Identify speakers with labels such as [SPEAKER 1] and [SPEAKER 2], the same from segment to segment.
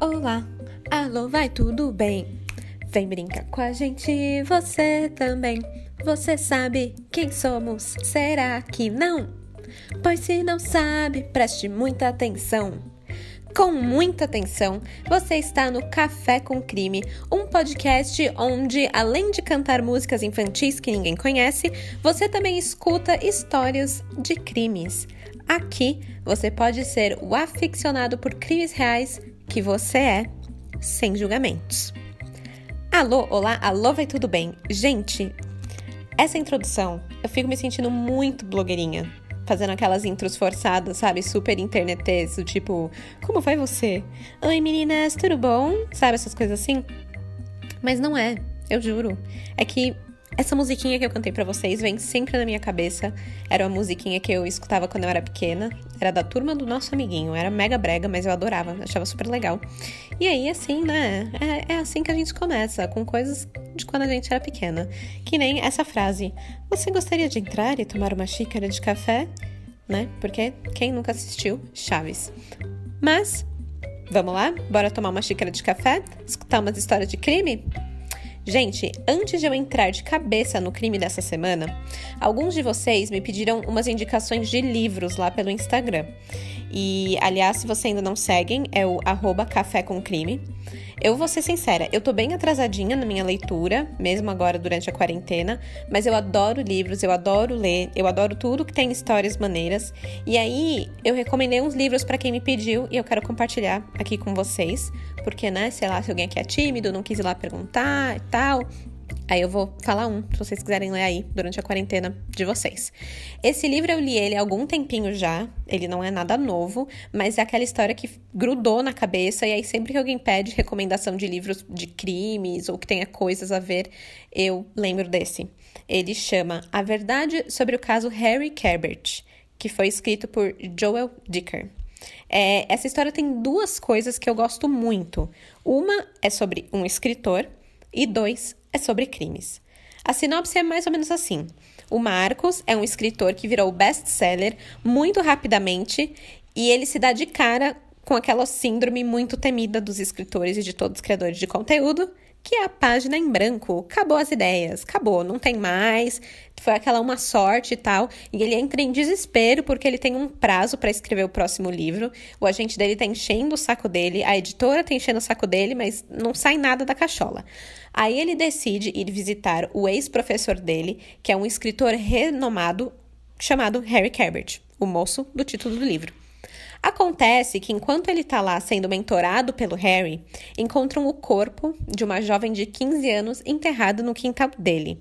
[SPEAKER 1] Olá, alô, vai tudo bem? Vem brincar com a gente, você também. Você sabe quem somos? Será que não? Pois se não sabe, preste muita atenção. Com muita atenção, você está no Café com Crime, um podcast onde, além de cantar músicas infantis que ninguém conhece, você também escuta histórias de crimes. Aqui você pode ser o aficionado por crimes reais que você é, sem julgamentos. Alô, olá, alô, vai tudo bem? Gente, essa introdução eu fico me sentindo muito blogueirinha, fazendo aquelas intros forçadas, sabe? Super internetês, do tipo, como vai você? Oi meninas, tudo bom? Sabe essas coisas assim? Mas não é, eu juro. É que essa musiquinha que eu cantei para vocês vem sempre na minha cabeça. Era uma musiquinha que eu escutava quando eu era pequena. Era da turma do nosso amiguinho. Era mega brega, mas eu adorava. Achava super legal. E aí, assim, né? É, é assim que a gente começa, com coisas de quando a gente era pequena. Que nem essa frase: Você gostaria de entrar e tomar uma xícara de café? Né? Porque quem nunca assistiu Chaves? Mas, vamos lá? Bora tomar uma xícara de café? Escutar umas histórias de crime? Gente, antes de eu entrar de cabeça no crime dessa semana, alguns de vocês me pediram umas indicações de livros lá pelo Instagram. E, aliás, se você ainda não seguem, é o arroba café com crime. Eu vou ser sincera, eu tô bem atrasadinha na minha leitura, mesmo agora durante a quarentena, mas eu adoro livros, eu adoro ler, eu adoro tudo que tem histórias maneiras. E aí, eu recomendei uns livros para quem me pediu e eu quero compartilhar aqui com vocês, porque, né, sei lá, se alguém aqui é tímido, não quis ir lá perguntar e tal, Aí eu vou falar um, se vocês quiserem ler aí durante a quarentena de vocês. Esse livro eu li ele há algum tempinho já, ele não é nada novo, mas é aquela história que grudou na cabeça e aí sempre que alguém pede recomendação de livros de crimes ou que tenha coisas a ver, eu lembro desse. Ele chama A Verdade sobre o caso Harry Cabert, que foi escrito por Joel Dicker. É, essa história tem duas coisas que eu gosto muito. Uma é sobre um escritor e dois é sobre crimes. A sinopse é mais ou menos assim. O Marcos é um escritor que virou best-seller muito rapidamente e ele se dá de cara com aquela síndrome muito temida dos escritores e de todos os criadores de conteúdo, que é a página em branco. Acabou as ideias, acabou, não tem mais. Foi aquela uma sorte e tal. E ele entra em desespero porque ele tem um prazo para escrever o próximo livro. O agente dele tá enchendo o saco dele, a editora tá enchendo o saco dele, mas não sai nada da cachola. Aí ele decide ir visitar o ex-professor dele, que é um escritor renomado chamado Harry Cabert, o moço do título do livro. Acontece que enquanto ele está lá sendo mentorado pelo Harry, encontram o corpo de uma jovem de 15 anos enterrado no quintal dele.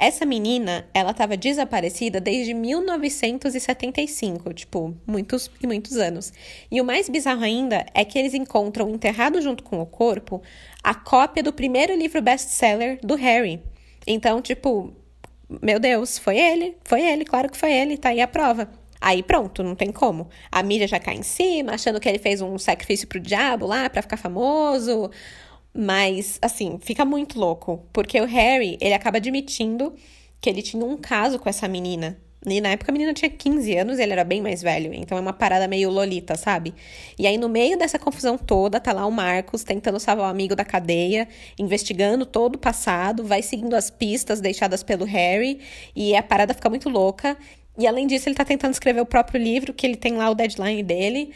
[SPEAKER 1] Essa menina, ela estava desaparecida desde 1975, tipo, muitos e muitos anos. E o mais bizarro ainda é que eles encontram enterrado junto com o corpo a cópia do primeiro livro best-seller do Harry. Então, tipo, meu Deus, foi ele, foi ele, claro que foi ele, tá aí a prova. Aí pronto, não tem como. A mídia já cai em cima, achando que ele fez um sacrifício pro diabo lá para ficar famoso. Mas, assim, fica muito louco. Porque o Harry, ele acaba admitindo que ele tinha um caso com essa menina. E na época a menina tinha 15 anos e ele era bem mais velho. Então é uma parada meio lolita, sabe? E aí, no meio dessa confusão toda, tá lá o Marcos tentando salvar o amigo da cadeia, investigando todo o passado, vai seguindo as pistas deixadas pelo Harry. E a parada fica muito louca. E além disso, ele está tentando escrever o próprio livro, que ele tem lá o deadline dele.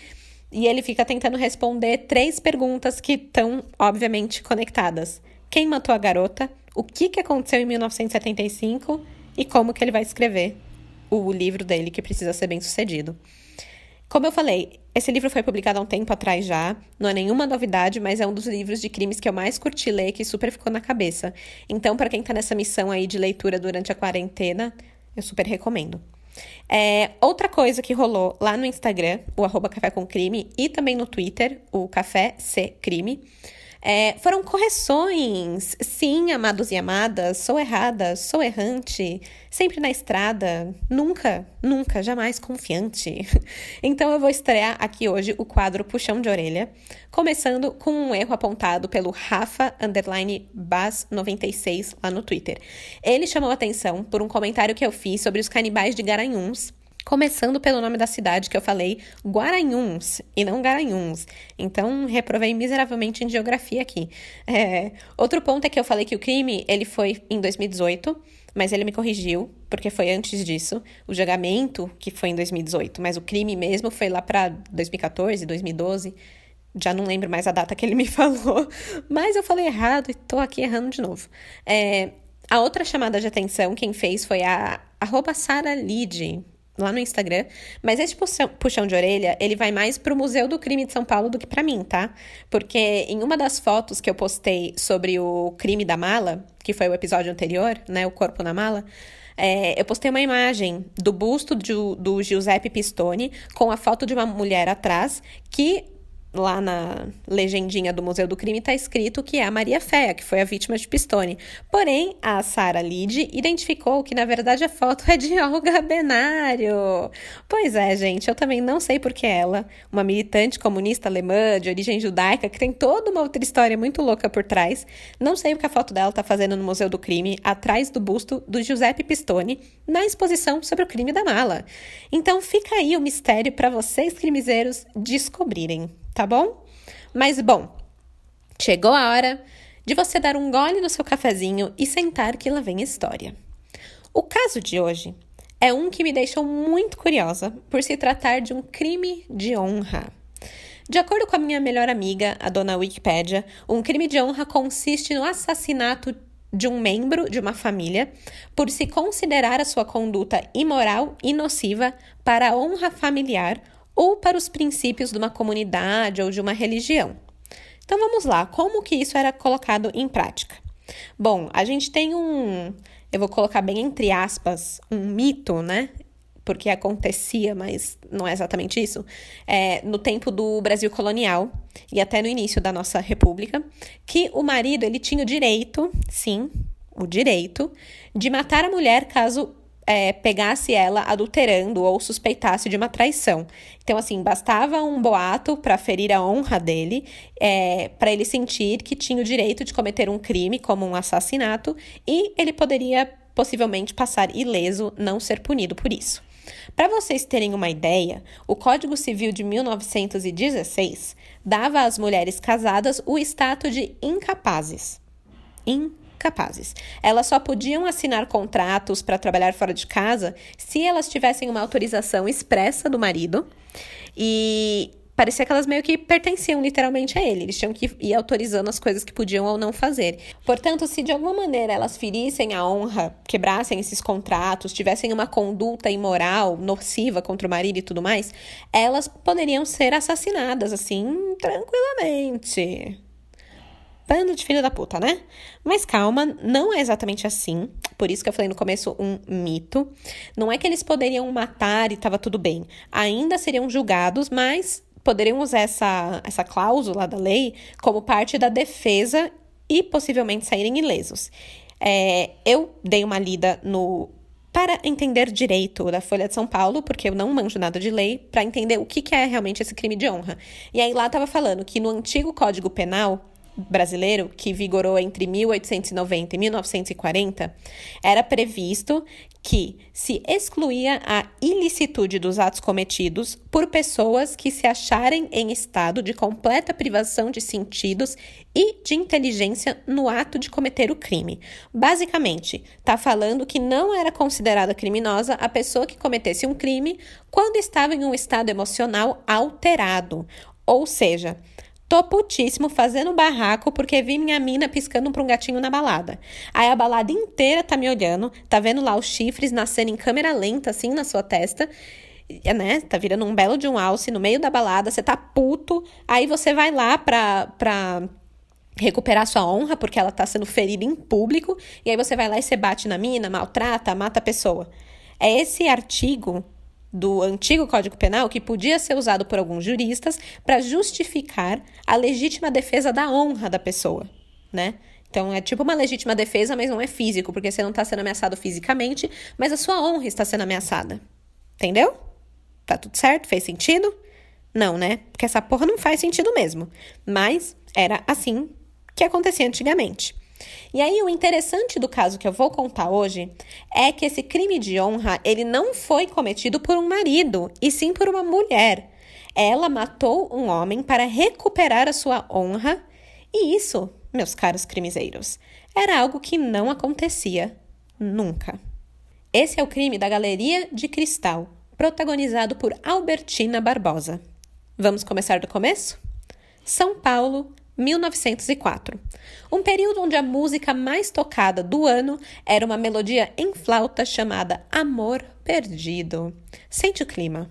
[SPEAKER 1] E ele fica tentando responder três perguntas que estão, obviamente, conectadas. Quem matou a garota? O que, que aconteceu em 1975? E como que ele vai escrever o livro dele, que precisa ser bem sucedido. Como eu falei, esse livro foi publicado há um tempo atrás já, não é nenhuma novidade, mas é um dos livros de crimes que eu mais curti ler, que super ficou na cabeça. Então, para quem está nessa missão aí de leitura durante a quarentena, eu super recomendo. É, outra coisa que rolou lá no Instagram, o arroba Café com Crime, e também no Twitter, o Café C Crime, é, foram correções. Sim, amados e amadas, sou errada, sou errante, sempre na estrada, nunca, nunca, jamais confiante. Então eu vou estrear aqui hoje o quadro Puxão de Orelha, começando com um erro apontado pelo Rafa underline Bas 96 lá no Twitter. Ele chamou atenção por um comentário que eu fiz sobre os canibais de Garanhuns Começando pelo nome da cidade que eu falei, Guaranhuns, e não Garanhuns. Então, reprovei miseravelmente em geografia aqui. É, outro ponto é que eu falei que o crime ele foi em 2018, mas ele me corrigiu, porque foi antes disso. O julgamento que foi em 2018, mas o crime mesmo foi lá para 2014, 2012. Já não lembro mais a data que ele me falou, mas eu falei errado e tô aqui errando de novo. É, a outra chamada de atenção, quem fez foi a arroba Sara Lide, lá no Instagram. Mas esse puxão, puxão de orelha, ele vai mais pro Museu do Crime de São Paulo do que para mim, tá? Porque em uma das fotos que eu postei sobre o crime da mala, que foi o episódio anterior, né? O corpo na mala. É, eu postei uma imagem do busto do, do Giuseppe Pistone com a foto de uma mulher atrás que lá na legendinha do Museu do Crime está escrito que é a Maria Féia, que foi a vítima de Pistone. Porém, a Sara Lide identificou que, na verdade, a foto é de Olga Benário. Pois é, gente, eu também não sei porque ela, uma militante comunista alemã de origem judaica, que tem toda uma outra história muito louca por trás, não sei o que a foto dela está fazendo no Museu do Crime, atrás do busto do Giuseppe Pistone, na exposição sobre o crime da mala. Então fica aí o mistério para vocês, crimezeiros, descobrirem tá bom? Mas bom, chegou a hora de você dar um gole no seu cafezinho e sentar que lá vem a história. O caso de hoje é um que me deixou muito curiosa por se tratar de um crime de honra. De acordo com a minha melhor amiga, a dona Wikipédia, um crime de honra consiste no assassinato de um membro de uma família por se considerar a sua conduta imoral e nociva para a honra familiar ou para os princípios de uma comunidade ou de uma religião. Então vamos lá, como que isso era colocado em prática? Bom, a gente tem um, eu vou colocar bem entre aspas, um mito, né? Porque acontecia, mas não é exatamente isso. É, no tempo do Brasil colonial e até no início da nossa república, que o marido ele tinha o direito, sim, o direito de matar a mulher caso é, pegasse ela adulterando ou suspeitasse de uma traição. Então, assim, bastava um boato para ferir a honra dele, é, para ele sentir que tinha o direito de cometer um crime, como um assassinato, e ele poderia possivelmente passar ileso, não ser punido por isso. Para vocês terem uma ideia, o Código Civil de 1916 dava às mulheres casadas o status de incapazes. Incapazes capazes. Elas só podiam assinar contratos para trabalhar fora de casa se elas tivessem uma autorização expressa do marido e parecia que elas meio que pertenciam literalmente a ele. Eles tinham que ir autorizando as coisas que podiam ou não fazer. Portanto, se de alguma maneira elas ferissem a honra, quebrassem esses contratos, tivessem uma conduta imoral, nociva contra o marido e tudo mais, elas poderiam ser assassinadas assim tranquilamente. Bando de filho da puta, né? Mas calma, não é exatamente assim. Por isso que eu falei no começo um mito. Não é que eles poderiam matar e tava tudo bem. Ainda seriam julgados, mas poderiam usar essa, essa cláusula da lei como parte da defesa e possivelmente saírem ilesos. É, eu dei uma lida no para entender direito da Folha de São Paulo, porque eu não manjo nada de lei, para entender o que, que é realmente esse crime de honra. E aí lá estava falando que no antigo Código Penal brasileiro, que vigorou entre 1890 e 1940, era previsto que se excluía a ilicitude dos atos cometidos por pessoas que se acharem em estado de completa privação de sentidos e de inteligência no ato de cometer o crime. Basicamente, está falando que não era considerada criminosa a pessoa que cometesse um crime quando estava em um estado emocional alterado, ou seja, Tô putíssimo fazendo barraco porque vi minha mina piscando pra um gatinho na balada. Aí a balada inteira tá me olhando, tá vendo lá os chifres nascendo em câmera lenta, assim, na sua testa. Né? Tá virando um belo de um alce no meio da balada, você tá puto. Aí você vai lá pra. pra recuperar sua honra, porque ela tá sendo ferida em público, e aí você vai lá e você bate na mina, maltrata, mata a pessoa. É esse artigo do antigo Código Penal que podia ser usado por alguns juristas para justificar a legítima defesa da honra da pessoa, né? Então é tipo uma legítima defesa, mas não é físico, porque você não está sendo ameaçado fisicamente, mas a sua honra está sendo ameaçada. Entendeu? Tá tudo certo? Fez sentido? Não, né? Porque essa porra não faz sentido mesmo. Mas era assim que acontecia antigamente. E aí o interessante do caso que eu vou contar hoje é que esse crime de honra, ele não foi cometido por um marido, e sim por uma mulher. Ela matou um homem para recuperar a sua honra, e isso, meus caros crimezeiros, era algo que não acontecia nunca. Esse é o crime da Galeria de Cristal, protagonizado por Albertina Barbosa. Vamos começar do começo? São Paulo, 1904. Um período onde a música mais tocada do ano era uma melodia em flauta chamada Amor Perdido. Sente o clima.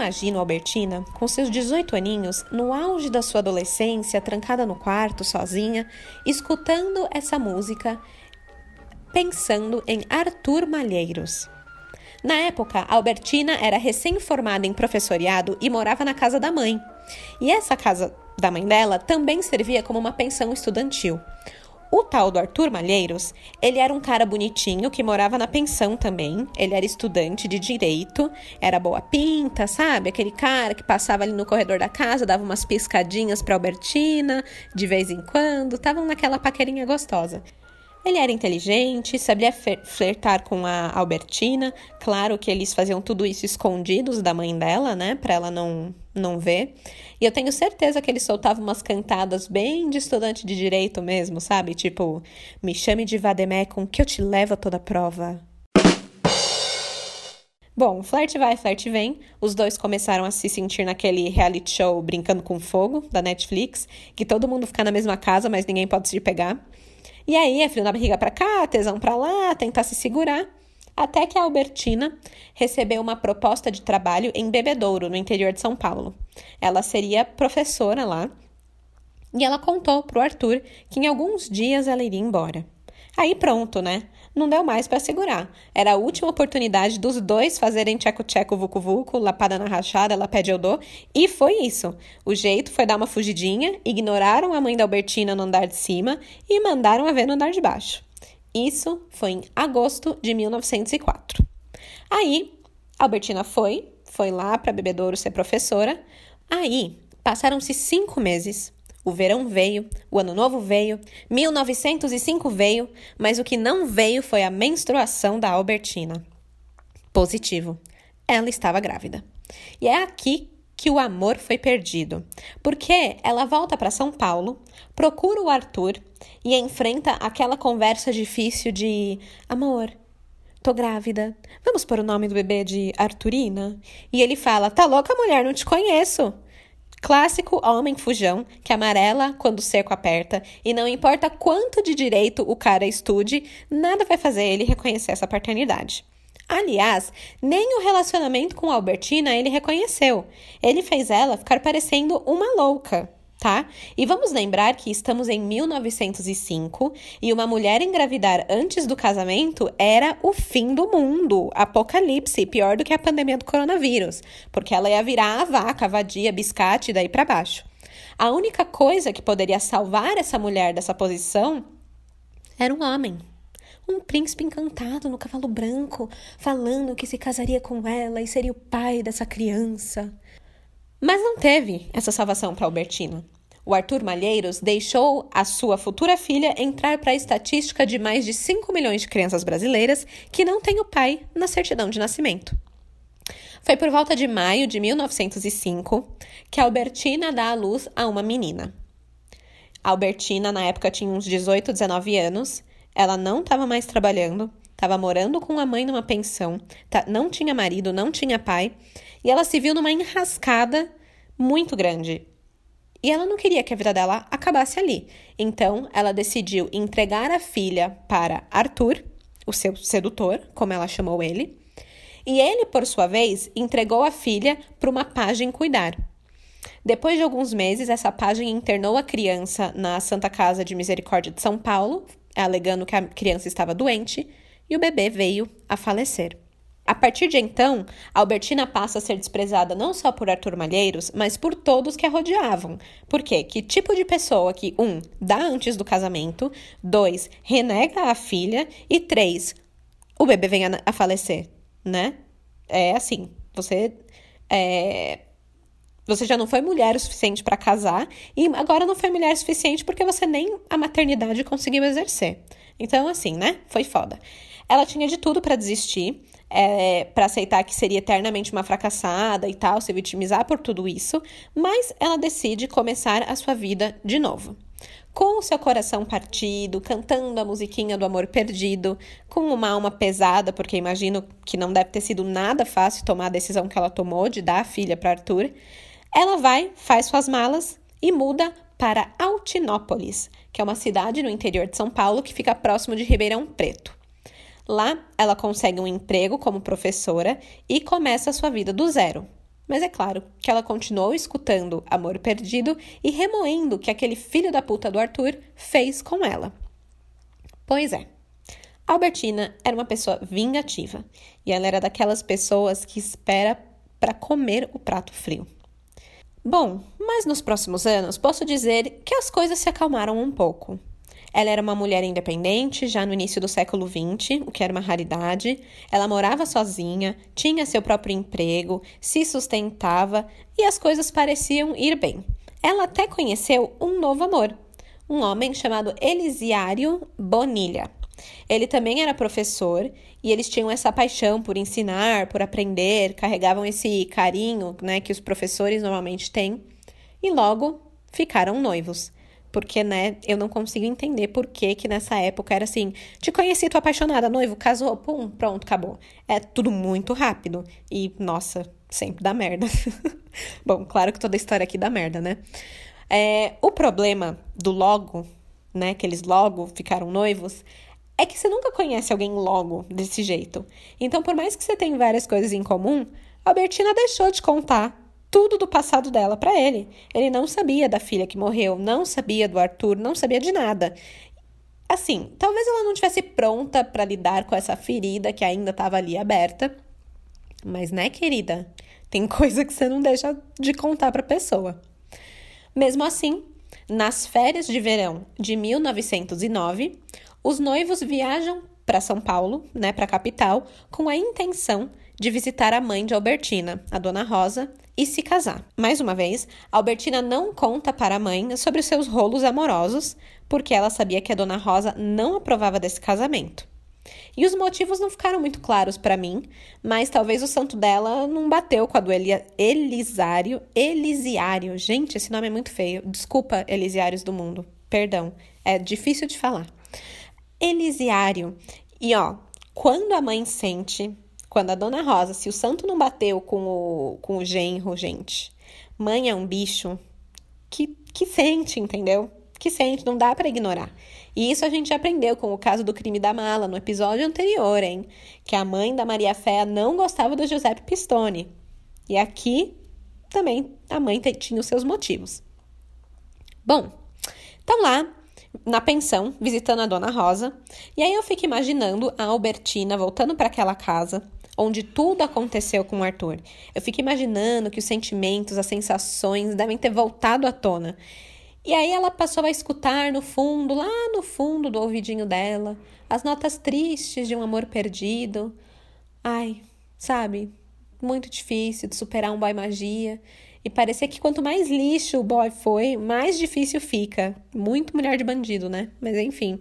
[SPEAKER 1] Imagino Albertina, com seus 18 aninhos, no auge da sua adolescência, trancada no quarto, sozinha, escutando essa música, pensando em Arthur Malheiros. Na época, Albertina era recém-formada em professoriado e morava na casa da mãe. E essa casa da mãe dela também servia como uma pensão estudantil. O tal do Arthur Malheiros, ele era um cara bonitinho que morava na pensão também. Ele era estudante de direito, era boa pinta, sabe? Aquele cara que passava ali no corredor da casa, dava umas piscadinhas pra Albertina de vez em quando, estavam naquela paquerinha gostosa. Ele era inteligente, sabia flertar com a Albertina. Claro que eles faziam tudo isso escondidos da mãe dela, né? Pra ela não, não ver. E eu tenho certeza que ele soltava umas cantadas bem de estudante de direito mesmo, sabe? Tipo, me chame de Vademecum que eu te levo a toda prova. Bom, flerte vai, flerte vem. Os dois começaram a se sentir naquele reality show Brincando com Fogo, da Netflix, que todo mundo fica na mesma casa, mas ninguém pode se pegar. E aí é frio na barriga para cá, tesão para lá, tentar se segurar. Até que a Albertina recebeu uma proposta de trabalho em Bebedouro, no interior de São Paulo. Ela seria professora lá e ela contou pro Arthur que em alguns dias ela iria embora. Aí pronto, né? Não deu mais para segurar. Era a última oportunidade dos dois fazerem tcheco-tcheco, vucu-vucu, lapada na rachada, ela pede eu dou. E foi isso. O jeito foi dar uma fugidinha, ignoraram a mãe da Albertina no andar de cima e mandaram a ver no andar de baixo. Isso foi em agosto de 1904. Aí, Albertina foi, foi lá para Bebedouro ser professora. Aí, passaram-se cinco meses. O verão veio, o ano novo veio, 1905 veio, mas o que não veio foi a menstruação da Albertina. Positivo. Ela estava grávida. E é aqui que o amor foi perdido, porque ela volta para São Paulo, procura o Arthur e enfrenta aquela conversa difícil de amor. Tô grávida. Vamos pôr o nome do bebê de Arturina? E ele fala: Tá louca, mulher? Não te conheço. Clássico homem fujão que amarela quando o aperta e não importa quanto de direito o cara estude, nada vai fazer ele reconhecer essa paternidade. Aliás, nem o relacionamento com Albertina ele reconheceu. Ele fez ela ficar parecendo uma louca tá? E vamos lembrar que estamos em 1905 e uma mulher engravidar antes do casamento era o fim do mundo, apocalipse, pior do que a pandemia do coronavírus, porque ela ia virar a vaca, a vadia, biscate daí para baixo. A única coisa que poderia salvar essa mulher dessa posição era um homem. Um príncipe encantado no cavalo branco, falando que se casaria com ela e seria o pai dessa criança. Mas não teve essa salvação para Albertina. O Arthur Malheiros deixou a sua futura filha entrar para a estatística de mais de 5 milhões de crianças brasileiras que não têm o pai na certidão de nascimento. Foi por volta de maio de 1905 que Albertina dá à luz a uma menina. A Albertina, na época, tinha uns 18, 19 anos. Ela não estava mais trabalhando, estava morando com a mãe numa pensão, não tinha marido, não tinha pai e ela se viu numa enrascada muito grande. E ela não queria que a vida dela acabasse ali. Então, ela decidiu entregar a filha para Arthur, o seu sedutor, como ela chamou ele. E ele, por sua vez, entregou a filha para uma pajem cuidar. Depois de alguns meses, essa pajem internou a criança na Santa Casa de Misericórdia de São Paulo, alegando que a criança estava doente, e o bebê veio a falecer. A partir de então, Albertina passa a ser desprezada não só por Arthur Malheiros, mas por todos que a rodeavam. Por quê? Que tipo de pessoa que, um, dá antes do casamento, dois, renega a filha e três, o bebê vem a, a falecer, né? É assim, você é, você já não foi mulher o suficiente para casar e agora não foi mulher o suficiente porque você nem a maternidade conseguiu exercer. Então, assim, né? Foi foda. Ela tinha de tudo para desistir, é, para aceitar que seria eternamente uma fracassada e tal, se vitimizar por tudo isso, mas ela decide começar a sua vida de novo. Com o seu coração partido, cantando a musiquinha do amor perdido, com uma alma pesada, porque imagino que não deve ter sido nada fácil tomar a decisão que ela tomou de dar a filha para Arthur, ela vai, faz suas malas e muda para Altinópolis, que é uma cidade no interior de São Paulo que fica próximo de Ribeirão Preto. Lá, ela consegue um emprego como professora e começa a sua vida do zero. Mas é claro que ela continuou escutando Amor Perdido e remoendo que aquele filho da puta do Arthur fez com ela. Pois é. Albertina era uma pessoa vingativa e ela era daquelas pessoas que espera para comer o prato frio. Bom, mas nos próximos anos posso dizer que as coisas se acalmaram um pouco. Ela era uma mulher independente já no início do século XX, o que era uma raridade. Ela morava sozinha, tinha seu próprio emprego, se sustentava e as coisas pareciam ir bem. Ela até conheceu um novo amor, um homem chamado Elisiário Bonilha. Ele também era professor e eles tinham essa paixão por ensinar, por aprender, carregavam esse carinho, né, que os professores normalmente têm, e logo ficaram noivos. Porque, né, eu não consigo entender por que que nessa época era assim, te conheci, tô apaixonada, noivo, casou, pum, pronto, acabou. É tudo muito rápido. E, nossa, sempre dá merda. Bom, claro que toda história aqui dá merda, né? É, o problema do logo, né, que eles logo ficaram noivos, é que você nunca conhece alguém logo desse jeito. Então, por mais que você tenha várias coisas em comum, a Bertina deixou de contar tudo do passado dela para ele. Ele não sabia da filha que morreu, não sabia do Arthur, não sabia de nada. Assim, talvez ela não tivesse pronta para lidar com essa ferida que ainda estava ali aberta. Mas, né, querida? Tem coisa que você não deixa de contar para a pessoa. Mesmo assim, nas férias de verão de 1909, os noivos viajam para São Paulo, né, para a capital, com a intenção de visitar a mãe de Albertina, a dona Rosa, e se casar. Mais uma vez, Albertina não conta para a mãe sobre os seus rolos amorosos, porque ela sabia que a dona Rosa não aprovava desse casamento. E os motivos não ficaram muito claros para mim, mas talvez o santo dela não bateu com a do Elia, Elisário. Elisiário. Gente, esse nome é muito feio. Desculpa, Elisiários do mundo. Perdão. É difícil de falar. Elisiário. E ó, quando a mãe sente, quando a dona Rosa, se o santo não bateu com o, com o genro, gente, mãe é um bicho que, que sente, entendeu? Que sente, não dá para ignorar. E isso a gente aprendeu com o caso do crime da mala no episódio anterior, hein? Que a mãe da Maria Fé não gostava do Giuseppe Pistone. E aqui também a mãe tinha os seus motivos. Bom, então lá na pensão, visitando a dona Rosa, e aí eu fico imaginando a Albertina voltando para aquela casa onde tudo aconteceu com o Arthur. Eu fico imaginando que os sentimentos, as sensações devem ter voltado à tona. E aí ela passou a escutar no fundo, lá no fundo do ouvidinho dela, as notas tristes de um amor perdido. Ai, sabe? Muito difícil de superar um boy magia. E parecia que quanto mais lixo o boy foi, mais difícil fica. Muito mulher de bandido, né? Mas enfim.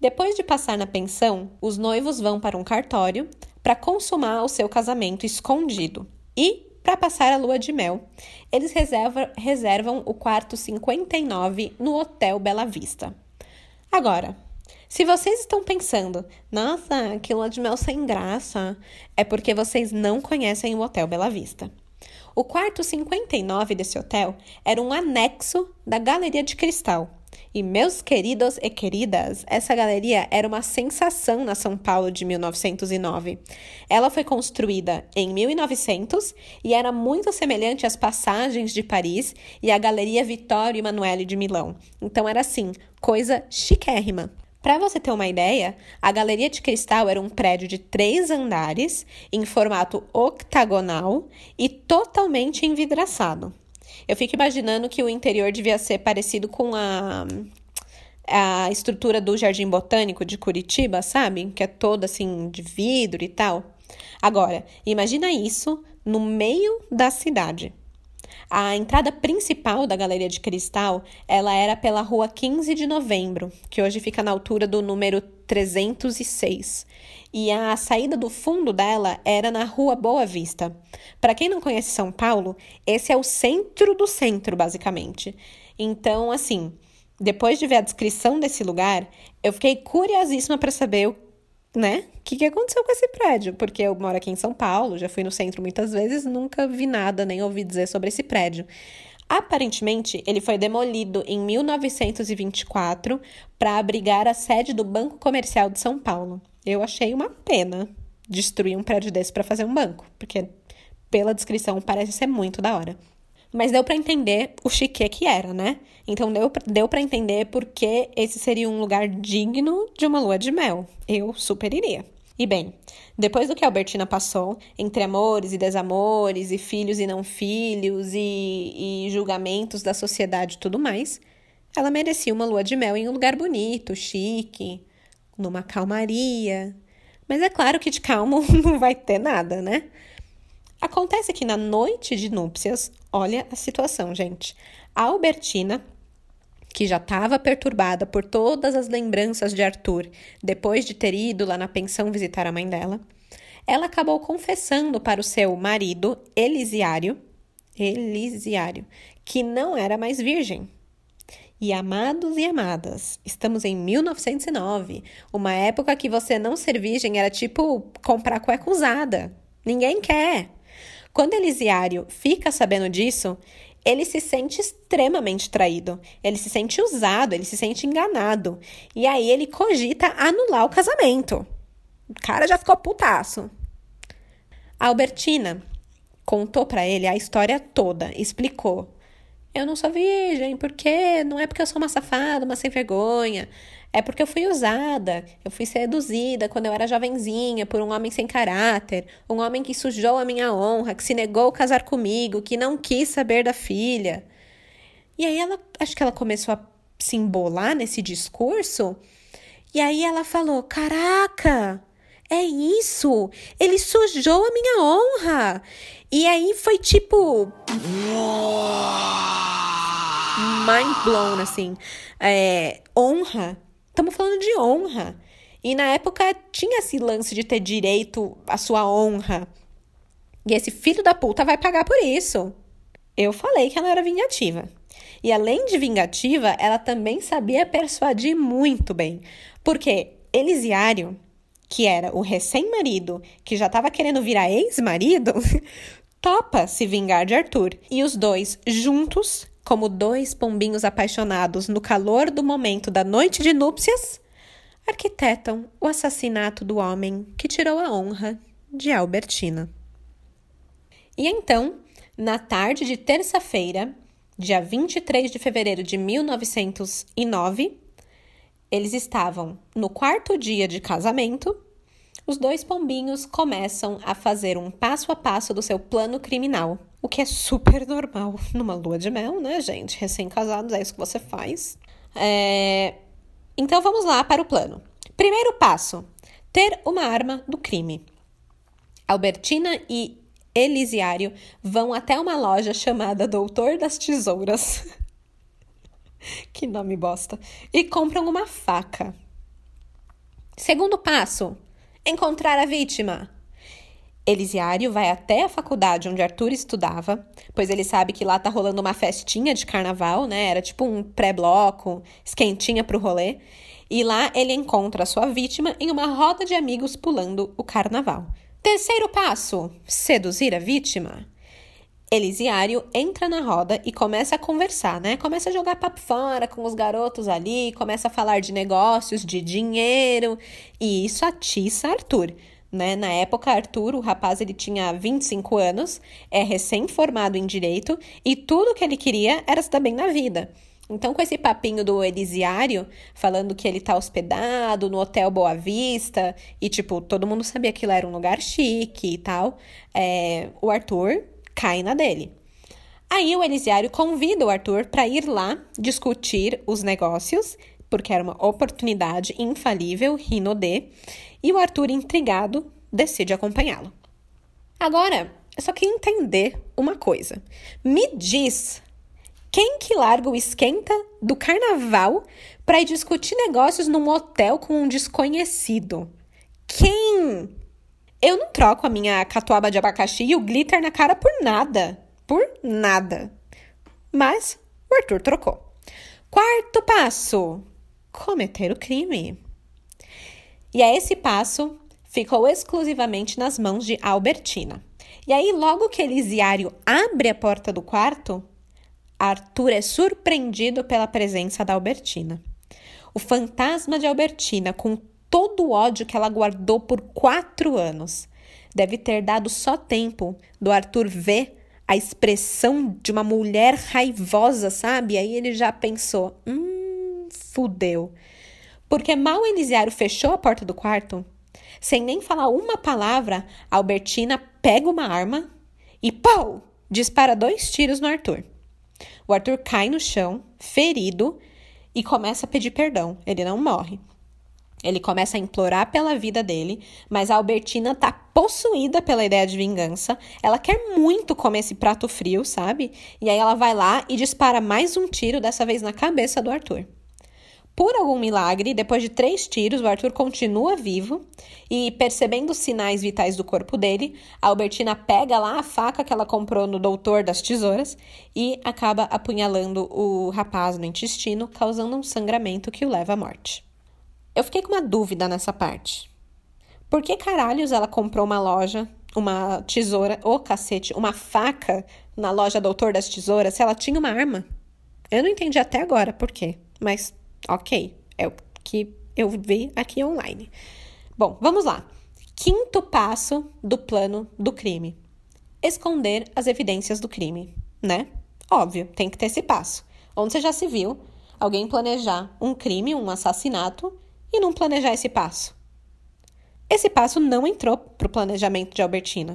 [SPEAKER 1] Depois de passar na pensão, os noivos vão para um cartório para consumar o seu casamento escondido. E, para passar a lua de mel, eles reserva, reservam o quarto 59 no Hotel Bela Vista. Agora, se vocês estão pensando, nossa, que lua de mel sem graça, é porque vocês não conhecem o Hotel Bela Vista. O quarto 59 desse hotel era um anexo da Galeria de Cristal. E meus queridos e queridas, essa galeria era uma sensação na São Paulo de 1909. Ela foi construída em 1900 e era muito semelhante às passagens de Paris e à Galeria Vittorio Emanuele de Milão. Então era assim, coisa chiquérrima. Para você ter uma ideia, a Galeria de Cristal era um prédio de três andares, em formato octagonal e totalmente envidraçado. Eu fico imaginando que o interior devia ser parecido com a, a estrutura do Jardim Botânico de Curitiba, sabe? Que é toda assim de vidro e tal. Agora, imagina isso no meio da cidade. A entrada principal da Galeria de Cristal, ela era pela Rua 15 de Novembro, que hoje fica na altura do número 306. E a saída do fundo dela era na Rua Boa Vista. Para quem não conhece São Paulo, esse é o centro do centro, basicamente. Então, assim, depois de ver a descrição desse lugar, eu fiquei curiosíssima para saber né? O que, que aconteceu com esse prédio? Porque eu moro aqui em São Paulo, já fui no centro muitas vezes, nunca vi nada, nem ouvi dizer sobre esse prédio. Aparentemente, ele foi demolido em 1924 para abrigar a sede do Banco Comercial de São Paulo. Eu achei uma pena destruir um prédio desse para fazer um banco, porque pela descrição parece ser muito da hora. Mas deu para entender o chique que era, né? Então deu, deu para entender porque esse seria um lugar digno de uma lua de mel. Eu super iria. E bem, depois do que a Albertina passou, entre amores e desamores, e filhos e não filhos, e, e julgamentos da sociedade e tudo mais, ela merecia uma lua de mel em um lugar bonito, chique, numa calmaria. Mas é claro que de calmo não vai ter nada, né? Acontece que na noite de núpcias, olha a situação, gente. A Albertina, que já estava perturbada por todas as lembranças de Arthur depois de ter ido lá na pensão visitar a mãe dela, ela acabou confessando para o seu marido, Elisiário, Elisiário, que não era mais virgem. E amados e amadas, estamos em 1909, uma época que você não ser virgem era tipo comprar cueca usada. Ninguém quer. Quando Elisiário fica sabendo disso, ele se sente extremamente traído, ele se sente usado, ele se sente enganado. E aí ele cogita anular o casamento. O cara já ficou putaço. A Albertina contou para ele a história toda, explicou. Eu não sou virgem, porque não é porque eu sou uma safada, uma sem vergonha. É porque eu fui usada, eu fui seduzida quando eu era jovenzinha por um homem sem caráter, um homem que sujou a minha honra, que se negou a casar comigo, que não quis saber da filha. E aí ela, acho que ela começou a se embolar nesse discurso, e aí ela falou: Caraca, é isso! Ele sujou a minha honra! E aí foi tipo. Mind blown, assim. É, honra Estamos falando de honra. E na época tinha esse lance de ter direito à sua honra. E esse filho da puta vai pagar por isso. Eu falei que ela era vingativa. E além de vingativa, ela também sabia persuadir muito bem. Porque Elisiário, que era o recém-marido, que já estava querendo virar ex-marido, topa se vingar de Arthur. E os dois, juntos, como dois pombinhos apaixonados no calor do momento da noite de núpcias, arquitetam o assassinato do homem que tirou a honra de Albertina. E então, na tarde de terça-feira, dia 23 de fevereiro de 1909, eles estavam no quarto dia de casamento. Os dois pombinhos começam a fazer um passo a passo do seu plano criminal o que é super normal numa lua de mel, né, gente? Recém-casados, é isso que você faz. É... Então vamos lá para o plano. Primeiro passo: ter uma arma do crime. Albertina e Elisiário vão até uma loja chamada Doutor das Tesouras. que nome bosta. E compram uma faca. Segundo passo: encontrar a vítima. Elisiário vai até a faculdade onde Arthur estudava, pois ele sabe que lá tá rolando uma festinha de carnaval, né? Era tipo um pré-bloco, esquentinha pro rolê. E lá ele encontra a sua vítima em uma roda de amigos pulando o carnaval. Terceiro passo: seduzir a vítima. Elisiário entra na roda e começa a conversar, né? Começa a jogar papo fora com os garotos ali, começa a falar de negócios, de dinheiro, e isso atiça Arthur. Né? Na época, Arthur, o rapaz, ele tinha 25 anos, é recém-formado em direito e tudo que ele queria era se dar bem na vida. Então, com esse papinho do Elisiário, falando que ele tá hospedado no Hotel Boa Vista, e tipo, todo mundo sabia que lá era um lugar chique e tal, é, o Arthur cai na dele. Aí o Elisiário convida o Arthur para ir lá discutir os negócios, porque era uma oportunidade infalível, Rinodê, e o Arthur, intrigado, decide acompanhá-lo. Agora, eu só queria entender uma coisa. Me diz quem que larga o esquenta do carnaval para ir discutir negócios num hotel com um desconhecido? Quem? Eu não troco a minha catuaba de abacaxi e o glitter na cara por nada. Por nada. Mas o Arthur trocou. Quarto passo: cometer o crime. E a esse passo ficou exclusivamente nas mãos de Albertina. E aí, logo que Elisiário abre a porta do quarto, Arthur é surpreendido pela presença da Albertina. O fantasma de Albertina, com todo o ódio que ela guardou por quatro anos, deve ter dado só tempo do Arthur ver a expressão de uma mulher raivosa, sabe? Aí ele já pensou: hum, fudeu. Porque mal Elisiário fechou a porta do quarto, sem nem falar uma palavra, Albertina pega uma arma e pau! Dispara dois tiros no Arthur. O Arthur cai no chão, ferido, e começa a pedir perdão. Ele não morre. Ele começa a implorar pela vida dele, mas a Albertina tá possuída pela ideia de vingança. Ela quer muito comer esse prato frio, sabe? E aí ela vai lá e dispara mais um tiro, dessa vez na cabeça do Arthur. Por algum milagre, depois de três tiros, o Arthur continua vivo e, percebendo os sinais vitais do corpo dele, a Albertina pega lá a faca que ela comprou no Doutor das Tesouras e acaba apunhalando o rapaz no intestino, causando um sangramento que o leva à morte. Eu fiquei com uma dúvida nessa parte. Por que caralhos ela comprou uma loja, uma tesoura, ô oh, cacete, uma faca na loja Doutor das Tesouras se ela tinha uma arma? Eu não entendi até agora por quê, mas Ok, é o que eu vi aqui online. Bom, vamos lá. Quinto passo do plano do crime: esconder as evidências do crime, né? Óbvio, tem que ter esse passo. Onde você já se viu alguém planejar um crime, um assassinato e não planejar esse passo? Esse passo não entrou para o planejamento de Albertina.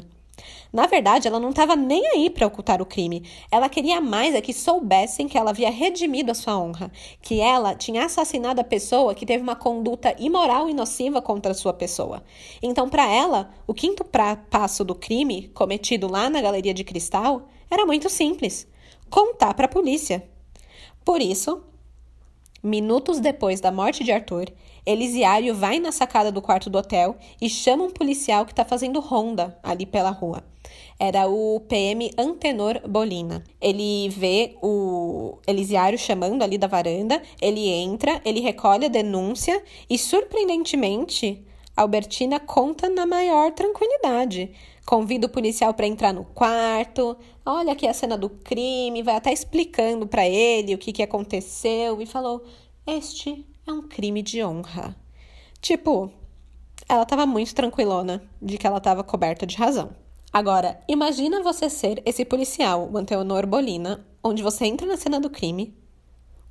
[SPEAKER 1] Na verdade, ela não estava nem aí para ocultar o crime. Ela queria mais é que soubessem que ela havia redimido a sua honra, que ela tinha assassinado a pessoa que teve uma conduta imoral e nociva contra a sua pessoa. Então, para ela, o quinto passo do crime, cometido lá na Galeria de Cristal, era muito simples: contar para a polícia. Por isso, minutos depois da morte de Arthur, Elisiário vai na sacada do quarto do hotel e chama um policial que está fazendo ronda ali pela rua. Era o PM Antenor Bolina. Ele vê o Elisiário chamando ali da varanda, ele entra, ele recolhe a denúncia e, surpreendentemente, Albertina conta na maior tranquilidade. Convida o policial para entrar no quarto, olha aqui a cena do crime, vai até explicando para ele o que, que aconteceu e falou: Este é um crime de honra. Tipo, ela estava muito tranquilona de que ela estava coberta de razão. Agora, imagina você ser esse policial, o Anteonor Bolina, onde você entra na cena do crime,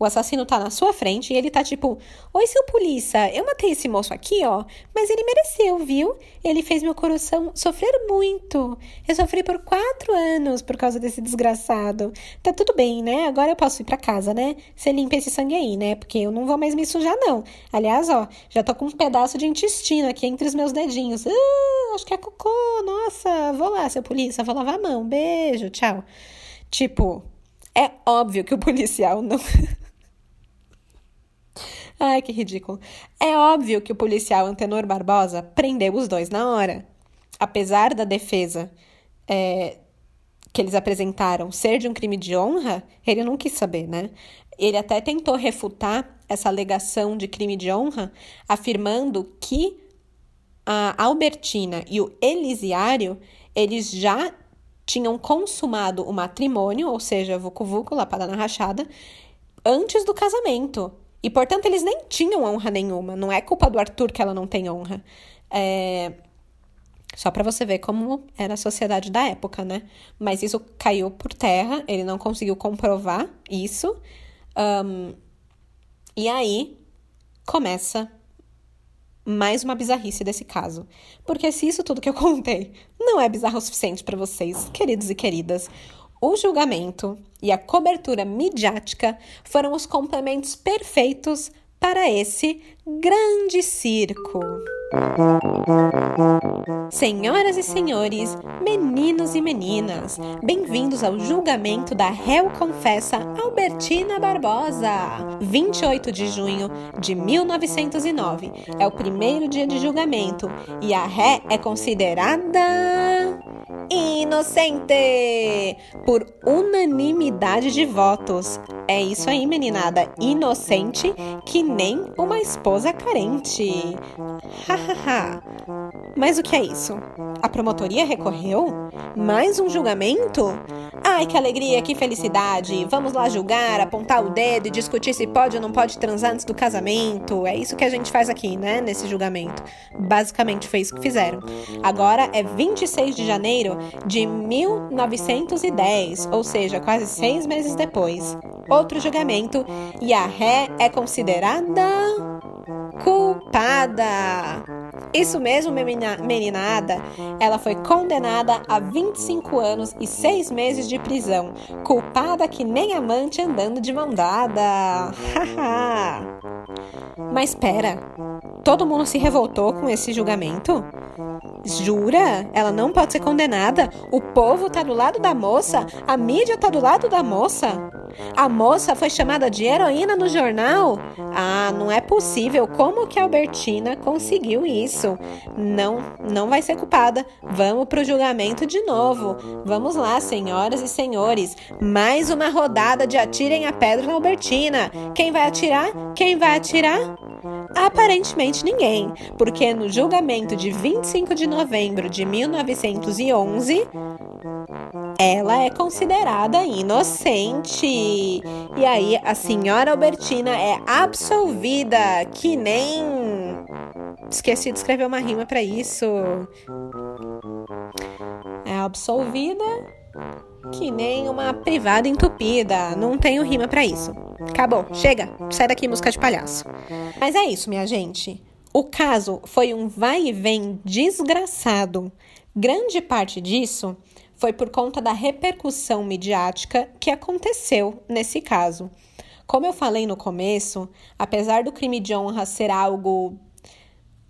[SPEAKER 1] o assassino tá na sua frente e ele tá tipo: Oi, seu polícia, eu matei esse moço aqui, ó, mas ele mereceu, viu? Ele fez meu coração sofrer muito. Eu sofri por quatro anos por causa desse desgraçado. Tá tudo bem, né? Agora eu posso ir pra casa, né? Você limpa esse sangue aí, né? Porque eu não vou mais me sujar, não. Aliás, ó, já tô com um pedaço de intestino aqui entre os meus dedinhos. Uh, acho que é cocô. Nossa, vou lá, seu polícia, vou lavar a mão. Beijo, tchau. Tipo, é óbvio que o policial não. Ai, que ridículo. É óbvio que o policial Antenor Barbosa prendeu os dois na hora. Apesar da defesa é, que eles apresentaram ser de um crime de honra, ele não quis saber, né? Ele até tentou refutar essa alegação de crime de honra, afirmando que a Albertina e o Elisiário, eles já tinham consumado o matrimônio, ou seja, vucu vucu, lapada na rachada, antes do casamento. E, portanto, eles nem tinham honra nenhuma. Não é culpa do Arthur que ela não tem honra. É... Só para você ver como era a sociedade da época, né? Mas isso caiu por terra, ele não conseguiu comprovar isso. Um, e aí começa mais uma bizarrice desse caso. Porque se isso tudo que eu contei não é bizarro o suficiente para vocês, queridos e queridas, o julgamento e a cobertura midiática foram os complementos perfeitos para esse grande circo. Senhoras e senhores, meninos e meninas, bem-vindos ao julgamento da réu confessa Albertina Barbosa. 28 de junho de 1909 é o primeiro dia de julgamento e a ré é considerada inocente por unanimidade de votos. É isso aí, meninada, inocente que nem uma esposa carente. Hahaha. Mas o que é isso? A promotoria recorreu? Mais um julgamento? Ai, que alegria, que felicidade! Vamos lá julgar, apontar o dedo e discutir se pode ou não pode transar antes do casamento. É isso que a gente faz aqui, né? Nesse julgamento. Basicamente foi isso que fizeram. Agora é 26 de janeiro de 1910, ou seja, quase seis meses depois. Outro julgamento e a ré é considerada culpada. Isso mesmo, meninada. Ela foi condenada a 25 anos e 6 meses de prisão. Culpada que nem amante andando de mão dada. Mas espera, todo mundo se revoltou com esse julgamento? Jura? Ela não pode ser condenada? O povo tá do lado da moça? A mídia tá do lado da moça? A moça foi chamada de heroína no jornal? Ah, não é possível. Como que a Albertina conseguiu isso? Não, não vai ser culpada. Vamos pro julgamento de novo. Vamos lá, senhoras e senhores. Mais uma rodada de atirem a pedra na Albertina. Quem vai atirar? Quem vai atirar? Aparentemente ninguém, porque no julgamento de 25 de novembro de 1911, ela é considerada inocente. E aí a senhora Albertina é absolvida, que nem. Esqueci de escrever uma rima para isso. É absolvida que nem uma privada entupida. Não tenho rima para isso. Acabou, chega, sai daqui, música de palhaço. Mas é isso, minha gente. O caso foi um vai e vem desgraçado. Grande parte disso foi por conta da repercussão midiática que aconteceu nesse caso. Como eu falei no começo, apesar do crime de honra ser algo.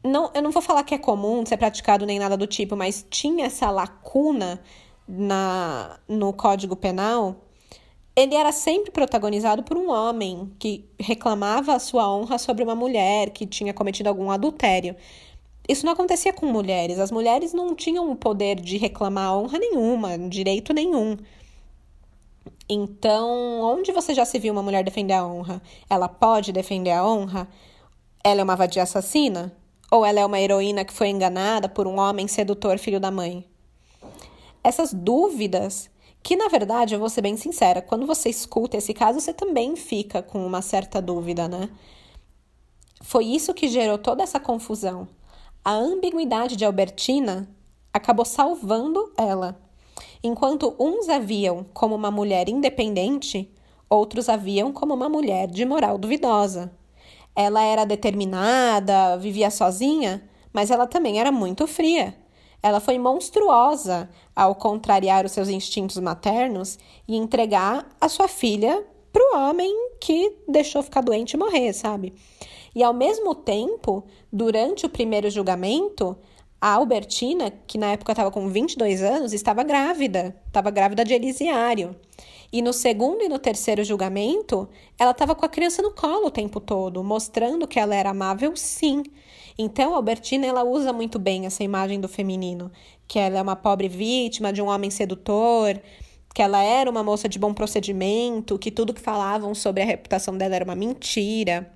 [SPEAKER 1] Não, eu não vou falar que é comum ser praticado nem nada do tipo, mas tinha essa lacuna na, no Código Penal, ele era sempre protagonizado por um homem que reclamava a sua honra sobre uma mulher que tinha cometido algum adultério. Isso não acontecia com mulheres. As mulheres não tinham o poder de reclamar honra nenhuma, direito nenhum. Então, onde você já se viu uma mulher defender a honra? Ela pode defender a honra? Ela é uma vadia assassina? Ou ela é uma heroína que foi enganada por um homem sedutor filho da mãe? Essas dúvidas, que na verdade, eu vou ser bem sincera, quando você escuta esse caso, você também fica com uma certa dúvida, né? Foi isso que gerou toda essa confusão. A ambiguidade de Albertina acabou salvando ela. Enquanto uns a viam como uma mulher independente, outros a viam como uma mulher de moral duvidosa. Ela era determinada, vivia sozinha, mas ela também era muito fria. Ela foi monstruosa ao contrariar os seus instintos maternos e entregar a sua filha para o homem que deixou ficar doente e morrer, sabe? E ao mesmo tempo, durante o primeiro julgamento, a Albertina, que na época estava com 22 anos, estava grávida, estava grávida de Elisiário. E no segundo e no terceiro julgamento, ela estava com a criança no colo o tempo todo, mostrando que ela era amável, sim. Então, Albertina ela usa muito bem essa imagem do feminino, que ela é uma pobre vítima de um homem sedutor, que ela era uma moça de bom procedimento, que tudo que falavam sobre a reputação dela era uma mentira.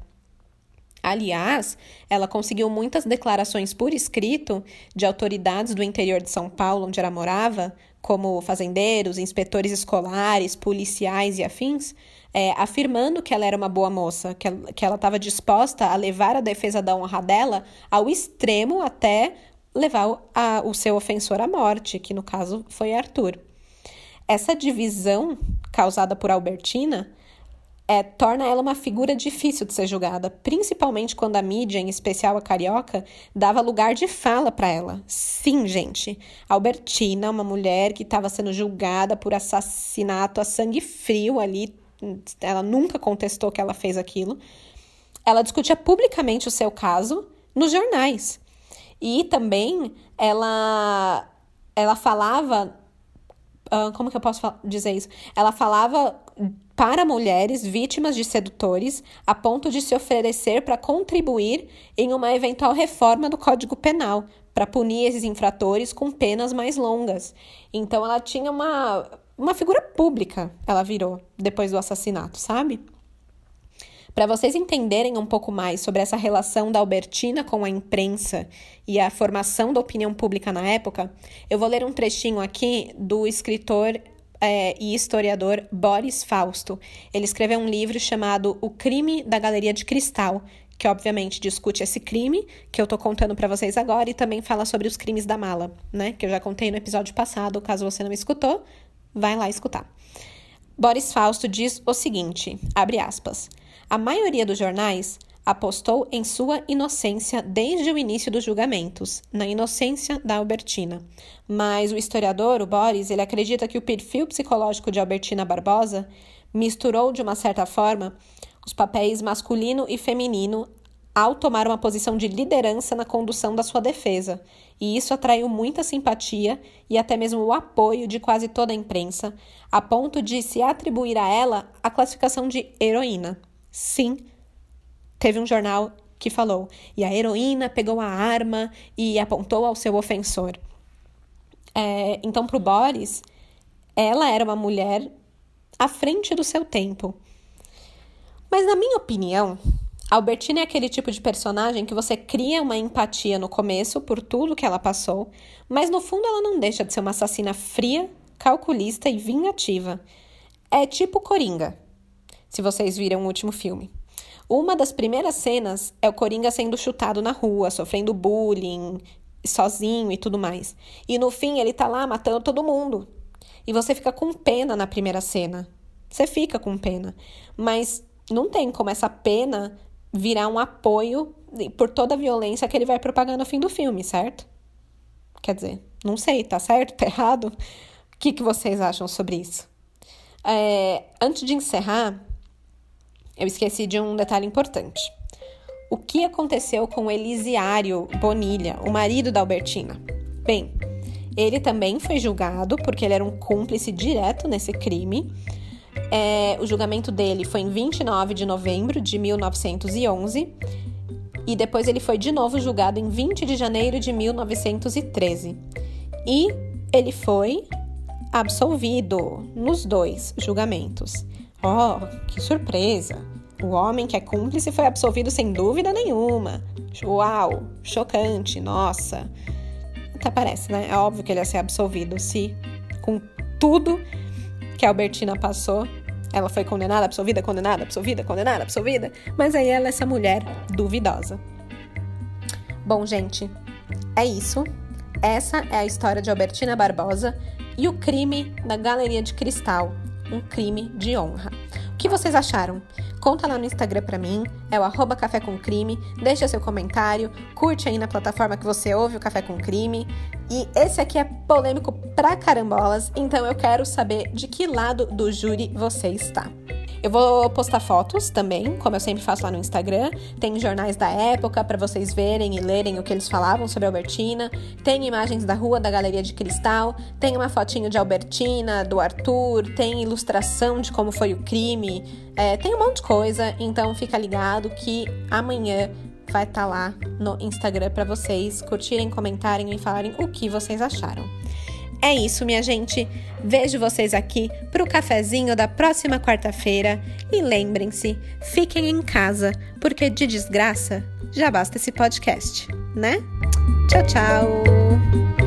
[SPEAKER 1] Aliás, ela conseguiu muitas declarações por escrito de autoridades do interior de São Paulo, onde ela morava, como fazendeiros, inspetores escolares, policiais e afins, é, afirmando que ela era uma boa moça, que ela estava disposta a levar a defesa da honra dela ao extremo até levar a, o seu ofensor à morte, que no caso foi Arthur. Essa divisão causada por Albertina é, torna ela uma figura difícil de ser julgada, principalmente quando a mídia, em especial a carioca, dava lugar de fala para ela. Sim, gente, Albertina, uma mulher que estava sendo julgada por assassinato a sangue frio ali, ela nunca contestou que ela fez aquilo. Ela discutia publicamente o seu caso nos jornais. E também ela ela falava uh, como que eu posso dizer isso? Ela falava para mulheres vítimas de sedutores a ponto de se oferecer para contribuir em uma eventual reforma do Código Penal, para punir esses infratores com penas mais longas. Então ela tinha uma, uma figura pública, ela virou depois do assassinato, sabe? Para vocês entenderem um pouco mais sobre essa relação da Albertina com a imprensa e a formação da opinião pública na época, eu vou ler um trechinho aqui do escritor é, e historiador Boris Fausto. Ele escreveu um livro chamado O Crime da Galeria de Cristal, que obviamente discute esse crime que eu estou contando para vocês agora e também fala sobre os crimes da mala, né? Que eu já contei no episódio passado, caso você não escutou, vai lá escutar. Boris Fausto diz o seguinte, abre aspas: a maioria dos jornais apostou em sua inocência desde o início dos julgamentos, na inocência da Albertina. Mas o historiador, o Boris, ele acredita que o perfil psicológico de Albertina Barbosa misturou de uma certa forma os papéis masculino e feminino ao tomar uma posição de liderança na condução da sua defesa, e isso atraiu muita simpatia e até mesmo o apoio de quase toda a imprensa, a ponto de se atribuir a ela a classificação de heroína. Sim, teve um jornal que falou. E a heroína pegou a arma e apontou ao seu ofensor. É, então, para o Boris, ela era uma mulher à frente do seu tempo. Mas, na minha opinião, Albertina é aquele tipo de personagem que você cria uma empatia no começo por tudo que ela passou, mas no fundo ela não deixa de ser uma assassina fria, calculista e vingativa. É tipo Coringa se vocês viram o último filme. Uma das primeiras cenas é o Coringa sendo chutado na rua, sofrendo bullying, sozinho e tudo mais. E no fim ele tá lá matando todo mundo. E você fica com pena na primeira cena. Você fica com pena. Mas não tem como essa pena virar um apoio por toda a violência que ele vai propagar no fim do filme, certo? Quer dizer, não sei, tá certo? Tá errado? O que, que vocês acham sobre isso? É, antes de encerrar, eu esqueci de um detalhe importante. O que aconteceu com Elisiário Bonilha, o marido da Albertina? Bem, ele também foi julgado porque ele era um cúmplice direto nesse crime. É, o julgamento dele foi em 29 de novembro de 1911 e depois ele foi de novo julgado em 20 de janeiro de 1913. E ele foi absolvido nos dois julgamentos. Oh, que surpresa! O homem que é cúmplice foi absolvido sem dúvida nenhuma. Uau, chocante, nossa. Até parece, né? É óbvio que ele ia ser absolvido se, com tudo que a Albertina passou, ela foi condenada, absolvida, condenada, absolvida, condenada, absolvida. Mas aí ela é essa mulher duvidosa. Bom, gente, é isso. Essa é a história de Albertina Barbosa e o crime da Galeria de Cristal um crime de honra. O que vocês acharam? Conta lá no Instagram pra mim, é o arroba Café com Crime, deixa seu comentário, curte aí na plataforma que você ouve o Café com Crime. E esse aqui é polêmico pra carambolas, então eu quero saber de que lado do júri você está. Eu vou postar fotos também, como eu sempre faço lá no Instagram. Tem jornais da época para vocês verem e lerem o que eles falavam sobre Albertina. Tem imagens da rua da Galeria de Cristal. Tem uma fotinho de Albertina, do Arthur. Tem ilustração de como foi o crime. É, tem um monte de coisa. Então fica ligado que amanhã vai estar tá lá no Instagram para vocês curtirem, comentarem e falarem o que vocês acharam. É isso, minha gente. Vejo vocês aqui para o cafezinho da próxima quarta-feira. E lembrem-se, fiquem em casa, porque de desgraça já basta esse podcast, né? Tchau, tchau!